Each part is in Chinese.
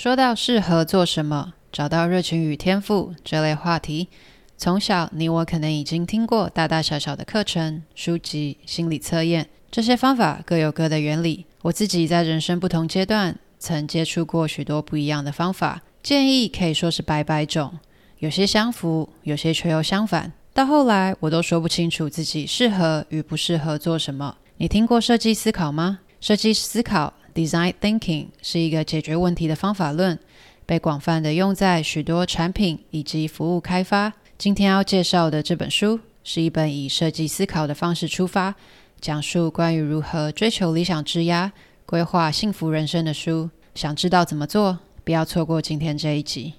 说到适合做什么，找到热情与天赋这类话题，从小你我可能已经听过大大小小的课程、书籍、心理测验，这些方法各有各的原理。我自己在人生不同阶段，曾接触过许多不一样的方法，建议可以说是百百种，有些相符，有些却又相反。到后来，我都说不清楚自己适合与不适合做什么。你听过设计思考吗？设计思考 （Design Thinking） 是一个解决问题的方法论，被广泛的用在许多产品以及服务开发。今天要介绍的这本书，是一本以设计思考的方式出发，讲述关于如何追求理想之涯、规划幸福人生的书。想知道怎么做？不要错过今天这一集。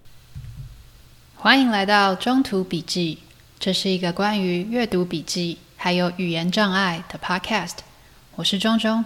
欢迎来到中途笔记。这是一个关于阅读笔记还有语言障碍的 podcast。我是钟钟。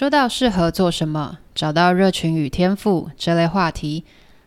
说到适合做什么，找到热情与天赋这类话题。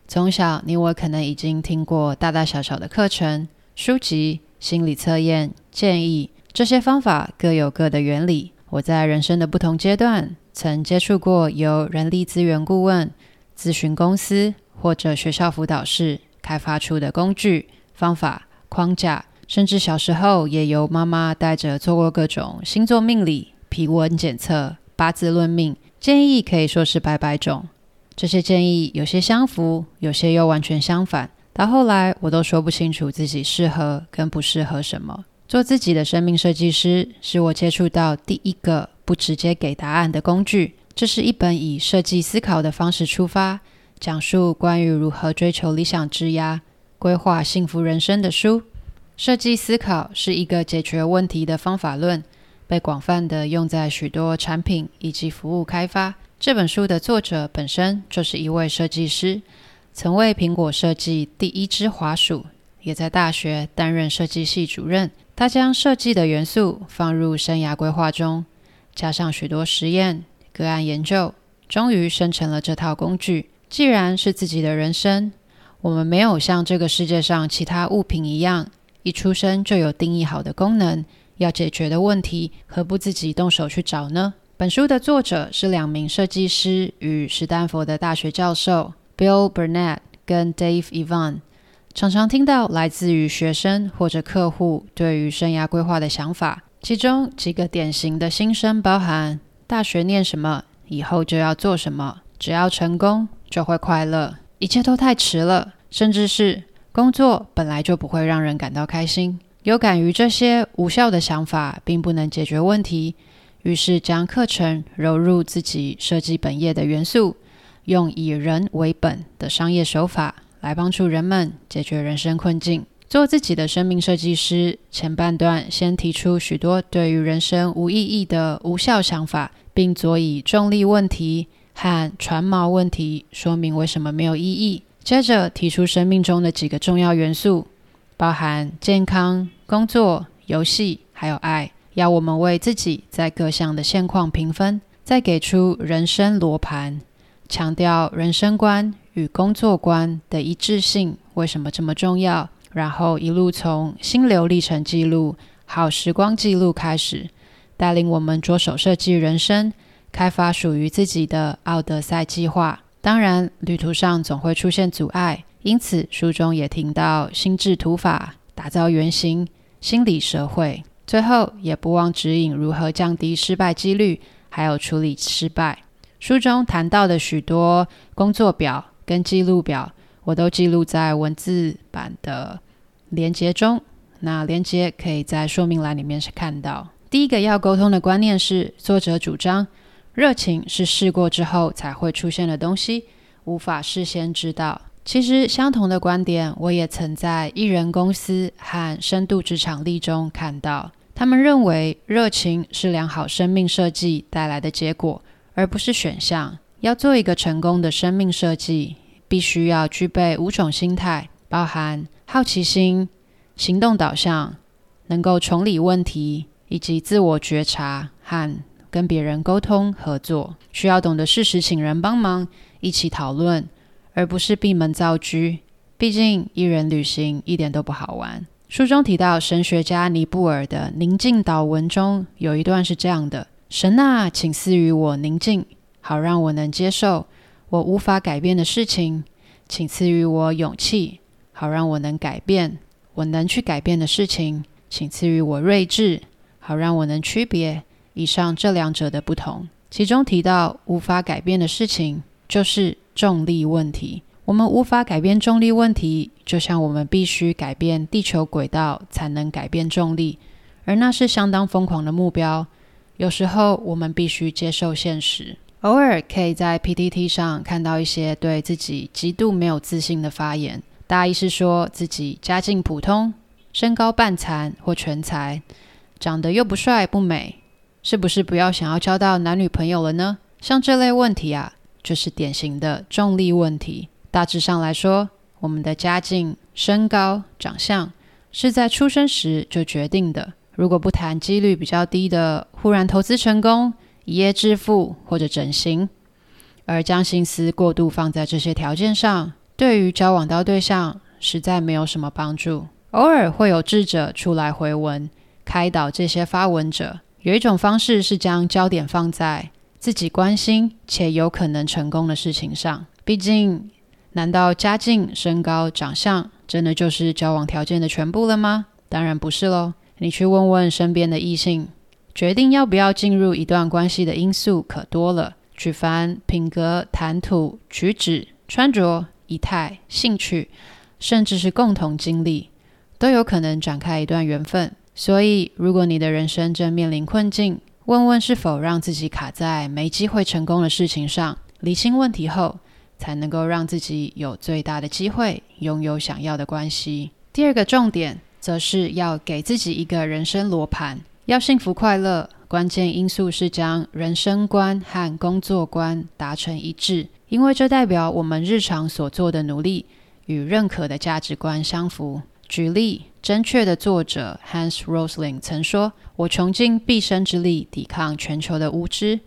从小，你我可能已经听过大大小小的课程、书籍、心理测验、建议，这些方法各有各的原理。我在人生的不同阶段，曾接触过由人力资源顾问、咨询公司或者学校辅导室开发出的工具、方法、框架，甚至小时候也由妈妈带着做过各种星座命理、皮纹检测、八字论命，建议可以说是百百种。这些建议有些相符，有些又完全相反。到后来，我都说不清楚自己适合跟不适合什么。做自己的生命设计师，是我接触到第一个不直接给答案的工具。这是一本以设计思考的方式出发，讲述关于如何追求理想职涯、规划幸福人生的书。设计思考是一个解决问题的方法论，被广泛的用在许多产品以及服务开发。这本书的作者本身就是一位设计师，曾为苹果设计第一支滑鼠，也在大学担任设计系主任。他将设计的元素放入生涯规划中，加上许多实验、个案研究，终于生成了这套工具。既然是自己的人生，我们没有像这个世界上其他物品一样，一出生就有定义好的功能，要解决的问题，何不自己动手去找呢？本书的作者是两名设计师与史丹佛的大学教授 Bill Burnett 跟 Dave Evan。常常听到来自于学生或者客户对于生涯规划的想法，其中几个典型的心声包含：大学念什么，以后就要做什么；只要成功就会快乐；一切都太迟了；甚至是工作本来就不会让人感到开心。有感于这些无效的想法并不能解决问题。于是将课程揉入自己设计本业的元素，用以人为本的商业手法来帮助人们解决人生困境。做自己的生命设计师，前半段先提出许多对于人生无意义的无效想法，并佐以重力问题和船锚问题，说明为什么没有意义。接着提出生命中的几个重要元素，包含健康、工作、游戏，还有爱。要我们为自己在各项的现况评分，再给出人生罗盘，强调人生观与工作观的一致性为什么这么重要。然后一路从心流历程记录、好时光记录开始，带领我们着手设计人生，开发属于自己的奥德赛计划。当然，旅途上总会出现阻碍，因此书中也提到心智图法、打造原型、心理社会。最后，也不忘指引如何降低失败几率，还有处理失败。书中谈到的许多工作表跟记录表，我都记录在文字版的连接中。那连接可以在说明栏里面是看到。第一个要沟通的观念是，作者主张热情是试过之后才会出现的东西。无法事先知道。其实，相同的观点，我也曾在艺人公司和深度职场力中看到。他们认为，热情是良好生命设计带来的结果，而不是选项。要做一个成功的生命设计，必须要具备五种心态，包含好奇心、行动导向、能够重理问题，以及自我觉察和跟别人沟通合作。需要懂得适时请人帮忙，一起讨论，而不是闭门造车。毕竟，一人旅行一点都不好玩。书中提到，神学家尼布尔的宁静祷文中有一段是这样的：“神啊，请赐予我宁静。”好让我能接受我无法改变的事情，请赐予我勇气，好让我能改变我能去改变的事情，请赐予我睿智，好让我能区别以上这两者的不同。其中提到无法改变的事情，就是重力问题。我们无法改变重力问题，就像我们必须改变地球轨道才能改变重力，而那是相当疯狂的目标。有时候我们必须接受现实。偶尔可以在 PTT 上看到一些对自己极度没有自信的发言，大意是说自己家境普通，身高半残或全才，长得又不帅不美，是不是不要想要交到男女朋友了呢？像这类问题啊，就是典型的重力问题。大致上来说，我们的家境、身高、长相是在出生时就决定的。如果不谈几率比较低的忽然投资成功，一夜致富或者整形，而将心思过度放在这些条件上，对于交往到对象实在没有什么帮助。偶尔会有智者出来回文，开导这些发文者。有一种方式是将焦点放在自己关心且有可能成功的事情上。毕竟，难道家境、身高、长相真的就是交往条件的全部了吗？当然不是喽。你去问问身边的异性。决定要不要进入一段关系的因素可多了，举凡品格、谈吐、举止、穿着、仪态、兴趣，甚至是共同经历，都有可能展开一段缘分。所以，如果你的人生正面临困境，问问是否让自己卡在没机会成功的事情上，厘清问题后，才能够让自己有最大的机会拥有想要的关系。第二个重点，则是要给自己一个人生罗盘。要幸福快乐，关键因素是将人生观和工作观达成一致，因为这代表我们日常所做的努力与认可的价值观相符。举例，真确的作者 Hans Rosling 曾说：“我穷尽毕生之力抵抗全球的无知，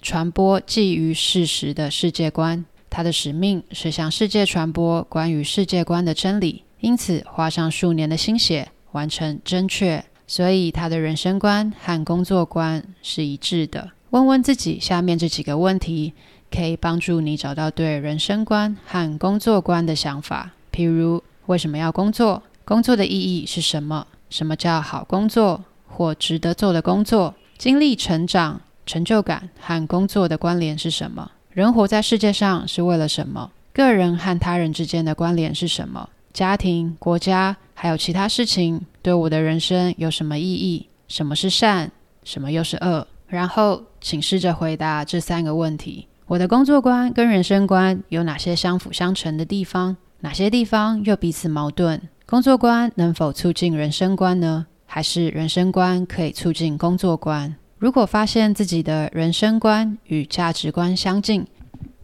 传播基于事实的世界观。他的使命是向世界传播关于世界观的真理，因此花上数年的心血完成真确。”所以，他的人生观和工作观是一致的。问问自己下面这几个问题，可以帮助你找到对人生观和工作观的想法。譬如，为什么要工作？工作的意义是什么？什么叫好工作或值得做的工作？经历成长、成就感和工作的关联是什么？人活在世界上是为了什么？个人和他人之间的关联是什么？家庭、国家，还有其他事情，对我的人生有什么意义？什么是善？什么又是恶？然后，请试着回答这三个问题：我的工作观跟人生观有哪些相辅相成的地方？哪些地方又彼此矛盾？工作观能否促进人生观呢？还是人生观可以促进工作观？如果发现自己的人生观与价值观相近，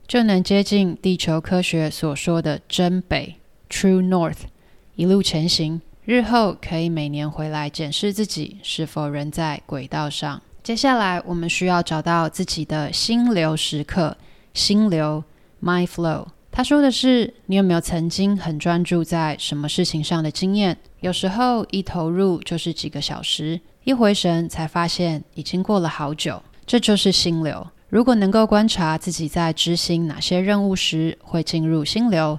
就能接近地球科学所说的真北。True North，一路前行，日后可以每年回来检视自己是否仍在轨道上。接下来，我们需要找到自己的心流时刻，心流 （Mind Flow）。他说的是，你有没有曾经很专注在什么事情上的经验？有时候一投入就是几个小时，一回神才发现已经过了好久。这就是心流。如果能够观察自己在执行哪些任务时会进入心流。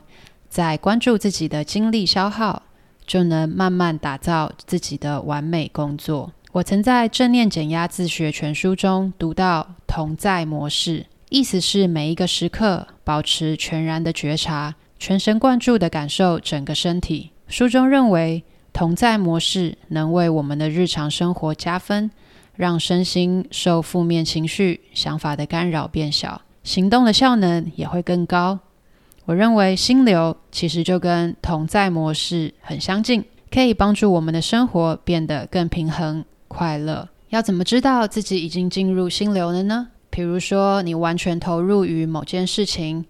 在关注自己的精力消耗，就能慢慢打造自己的完美工作。我曾在《正念减压自学全书》中读到“同在模式”，意思是每一个时刻保持全然的觉察，全神贯注地感受整个身体。书中认为，同在模式能为我们的日常生活加分，让身心受负面情绪、想法的干扰变小，行动的效能也会更高。我认为心流其实就跟同在模式很相近，可以帮助我们的生活变得更平衡、快乐。要怎么知道自己已经进入心流了呢？比如说，你完全投入于某件事情，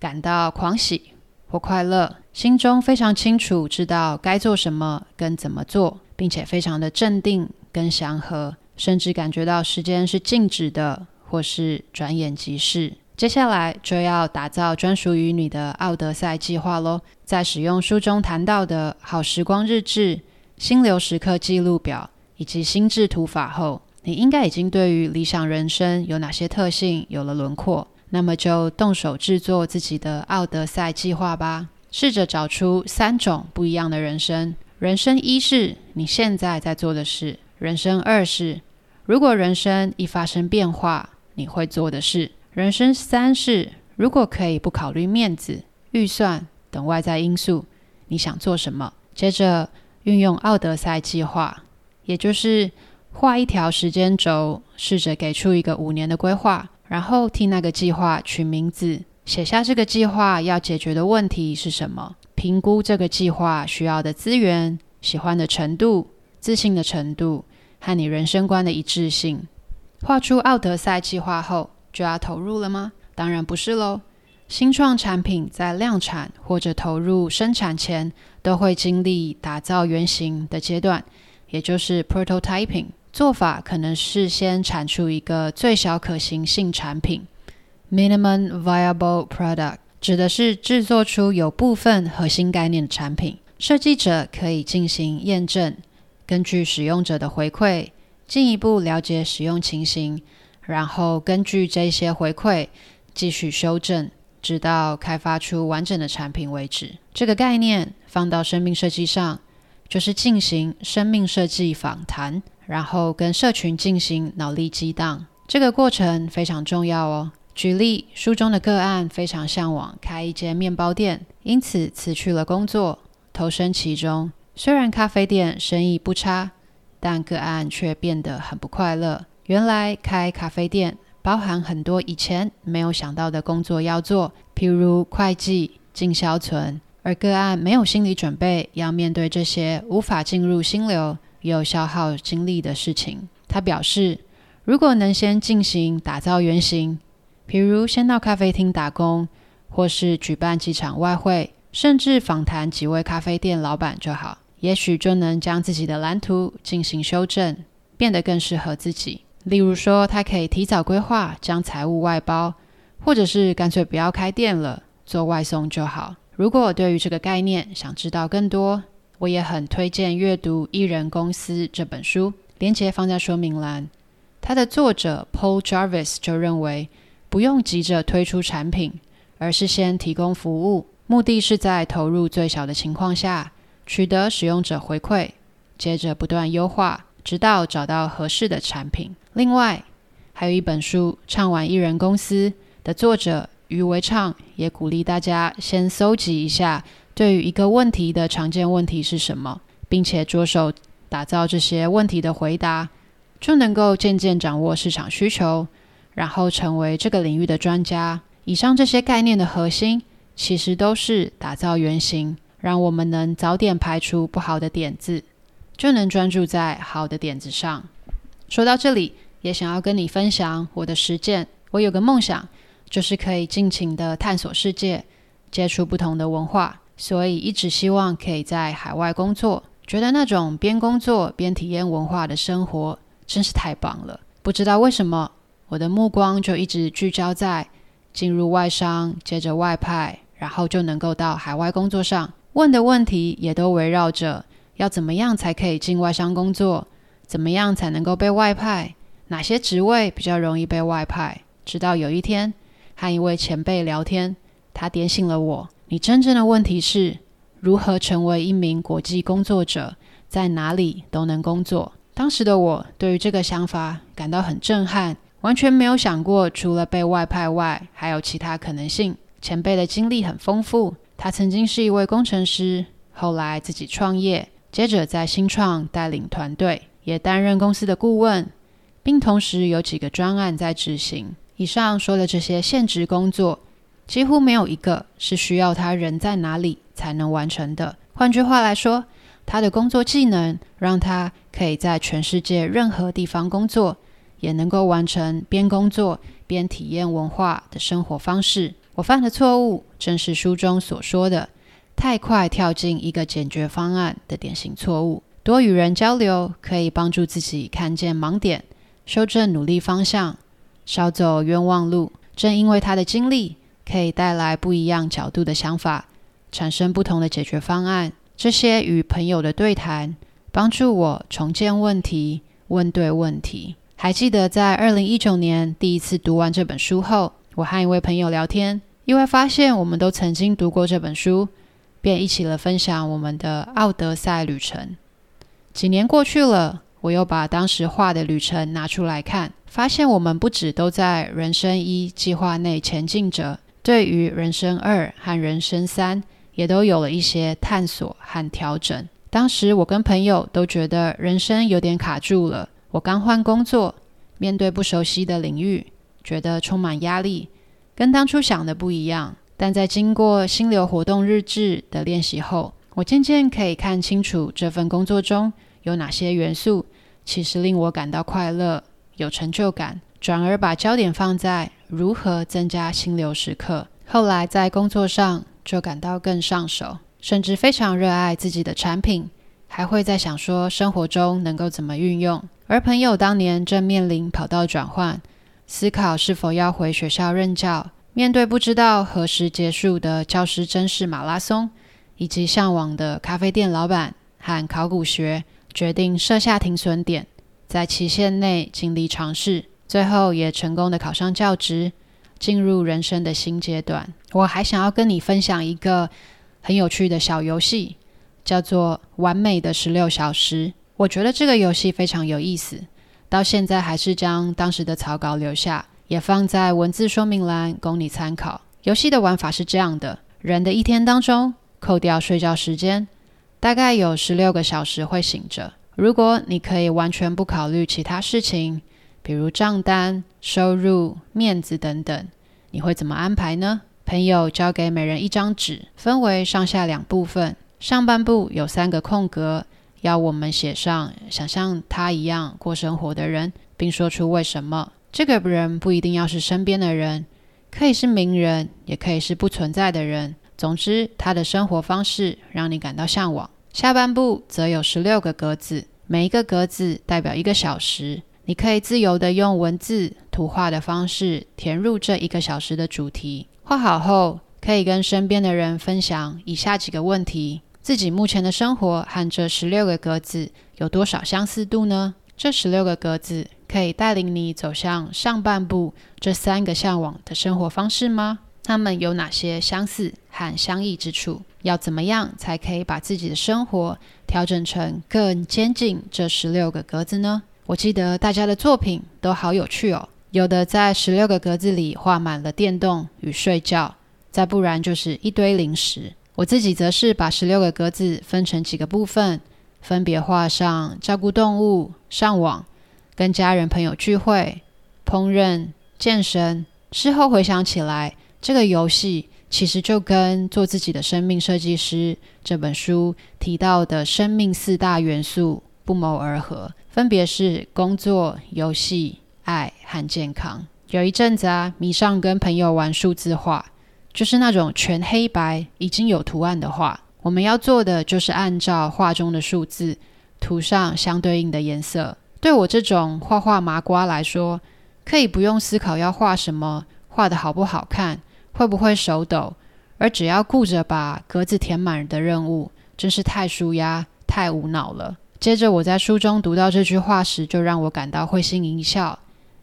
感到狂喜或快乐，心中非常清楚知道该做什么跟怎么做，并且非常的镇定跟祥和，甚至感觉到时间是静止的，或是转眼即逝。接下来就要打造专属于你的奥德赛计划喽。在使用书中谈到的好时光日志、心流时刻记录表以及心智图法后，你应该已经对于理想人生有哪些特性有了轮廓。那么就动手制作自己的奥德赛计划吧。试着找出三种不一样的人生。人生一是你现在在做的事；人生二是如果人生一发生变化，你会做的事。人生三是，如果可以不考虑面子、预算等外在因素，你想做什么？接着运用奥德赛计划，也就是画一条时间轴，试着给出一个五年的规划，然后替那个计划取名字，写下这个计划要解决的问题是什么，评估这个计划需要的资源、喜欢的程度、自信的程度和你人生观的一致性。画出奥德赛计划后，就要投入了吗？当然不是喽。新创产品在量产或者投入生产前，都会经历打造原型的阶段，也就是 prototyping。做法可能是先产出一个最小可行性产品 （minimum viable product），指的是制作出有部分核心概念的产品。设计者可以进行验证，根据使用者的回馈，进一步了解使用情形。然后根据这些回馈继续修正，直到开发出完整的产品为止。这个概念放到生命设计上，就是进行生命设计访谈，然后跟社群进行脑力激荡。这个过程非常重要哦。举例，书中的个案非常向往开一间面包店，因此辞去了工作，投身其中。虽然咖啡店生意不差，但个案却变得很不快乐。原来开咖啡店包含很多以前没有想到的工作要做，譬如会计、进销存，而个案没有心理准备要面对这些无法进入心流又消耗精力的事情。他表示，如果能先进行打造原型，比如先到咖啡厅打工，或是举办几场外汇，甚至访谈几位咖啡店老板就好，也许就能将自己的蓝图进行修正，变得更适合自己。例如说，他可以提早规划将财务外包，或者是干脆不要开店了，做外送就好。如果对于这个概念想知道更多，我也很推荐阅读《艺人公司》这本书，连结放在说明栏。它的作者 Paul Jarvis 就认为，不用急着推出产品，而是先提供服务，目的是在投入最小的情况下，取得使用者回馈，接着不断优化。直到找到合适的产品。另外，还有一本书《唱完艺人公司》的作者余维畅也鼓励大家先搜集一下对于一个问题的常见问题是什么，并且着手打造这些问题的回答，就能够渐渐掌握市场需求，然后成为这个领域的专家。以上这些概念的核心，其实都是打造原型，让我们能早点排除不好的点子。就能专注在好的点子上。说到这里，也想要跟你分享我的实践。我有个梦想，就是可以尽情的探索世界，接触不同的文化，所以一直希望可以在海外工作。觉得那种边工作边体验文化的生活真是太棒了。不知道为什么，我的目光就一直聚焦在进入外商，接着外派，然后就能够到海外工作上。问的问题也都围绕着。要怎么样才可以进外商工作？怎么样才能够被外派？哪些职位比较容易被外派？直到有一天和一位前辈聊天，他点醒了我：你真正的问题是如何成为一名国际工作者，在哪里都能工作。当时的我对于这个想法感到很震撼，完全没有想过除了被外派外，还有其他可能性。前辈的经历很丰富，他曾经是一位工程师，后来自己创业。接着在新创带领团队，也担任公司的顾问，并同时有几个专案在执行。以上说的这些现职工作，几乎没有一个是需要他人在哪里才能完成的。换句话来说，他的工作技能让他可以在全世界任何地方工作，也能够完成边工作边体验文化的生活方式。我犯的错误正是书中所说的太快跳进一个解决方案的典型错误。多与人交流可以帮助自己看见盲点，修正努力方向，少走冤枉路。正因为他的经历可以带来不一样角度的想法，产生不同的解决方案。这些与朋友的对谈帮助我重建问题，问对问题。还记得在二零一九年第一次读完这本书后，我和一位朋友聊天，意外发现我们都曾经读过这本书，便一起了分享我们的奥德赛旅程。几年过去了，我又把当时画的旅程拿出来看，发现我们不止都在人生一计划内前进着，对于人生二和人生三，也都有了一些探索和调整。当时我跟朋友都觉得人生有点卡住了。我刚换工作，面对不熟悉的领域，觉得充满压力，跟当初想的不一样。但在经过心流活动日志的练习后，我渐渐可以看清楚这份工作中有哪些元素，其实令我感到快乐、有成就感，转而把焦点放在如何增加心流时刻。后来在工作上就感到更上手，甚至非常热爱自己的产品，还会在想说生活中能够怎么运用。而朋友当年正面临跑道转换，思考是否要回学校任教，面对不知道何时结束的教师真试马拉松，以及向往的咖啡店老板和考古学，决定设下停损点，在期限内尽力尝试，最后也成功的考上教职，进入人生的新阶段。我还想要跟你分享一个很有趣的小游戏，叫做《完美的十六小时》。我觉得这个游戏非常有意思，到现在还是将当时的草稿留下，也放在文字说明栏供你参考。游戏的玩法是这样的：人的一天当中，扣掉睡觉时间，大概有十六个小时会醒着。如果你可以完全不考虑其他事情，比如账单、收入、面子等等，你会怎么安排呢？朋友交给每人一张纸，分为上下两部分，上半部有三个空格。要我们写上想像他一样过生活的人，并说出为什么。这个人不一定要是身边的人，可以是名人，也可以是不存在的人。总之，他的生活方式让你感到向往。下半部则有十六个格子，每一个格子代表一个小时，你可以自由地用文字、图画的方式填入这一个小时的主题。画好后，可以跟身边的人分享以下几个问题。自己目前的生活和这十六个格子有多少相似度呢？这十六个格子可以带领你走向上半部这三个向往的生活方式吗？它们有哪些相似和相异之处？要怎么样才可以把自己的生活调整成更接近这十六个格子呢？我记得大家的作品都好有趣哦，有的在十六个格子里画满了电动与睡觉，再不然就是一堆零食。我自己则是把十六个格子分成几个部分，分别画上照顾动物、上网、跟家人朋友聚会、烹饪、健身。事后回想起来，这个游戏其实就跟《做自己的生命设计师》这本书提到的生命四大元素不谋而合，分别是工作、游戏、爱和健康。有一阵子啊，迷上跟朋友玩数字化。就是那种全黑白已经有图案的画，我们要做的就是按照画中的数字涂上相对应的颜色。对我这种画画麻瓜来说，可以不用思考要画什么，画的好不好看，会不会手抖，而只要顾着把格子填满的任务，真是太舒压、太无脑了。接着我在书中读到这句话时，就让我感到会心一笑，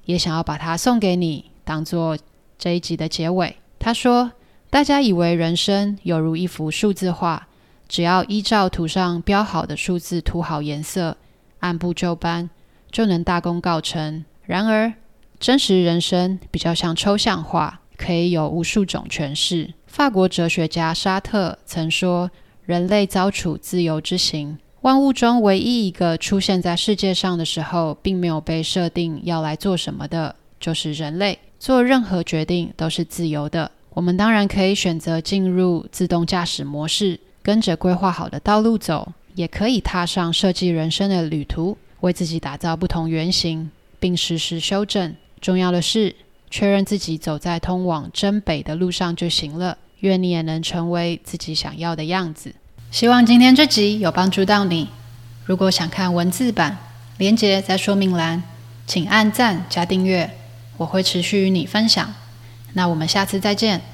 也想要把它送给你，当做这一集的结尾。他说。大家以为人生犹如一幅数字画，只要依照图上标好的数字涂好颜色，按部就班，就能大功告成。然而，真实人生比较像抽象画，可以有无数种诠释。法国哲学家沙特曾说：“人类遭处自由之刑，万物中唯一一个出现在世界上的时候，并没有被设定要来做什么的，就是人类。做任何决定都是自由的。”我们当然可以选择进入自动驾驶模式，跟着规划好的道路走，也可以踏上设计人生的旅途，为自己打造不同原型，并实时修正。重要的是，确认自己走在通往真北的路上就行了。愿你也能成为自己想要的样子。希望今天这集有帮助到你。如果想看文字版，连接在说明栏，请按赞加订阅，我会持续与你分享。那我们下次再见。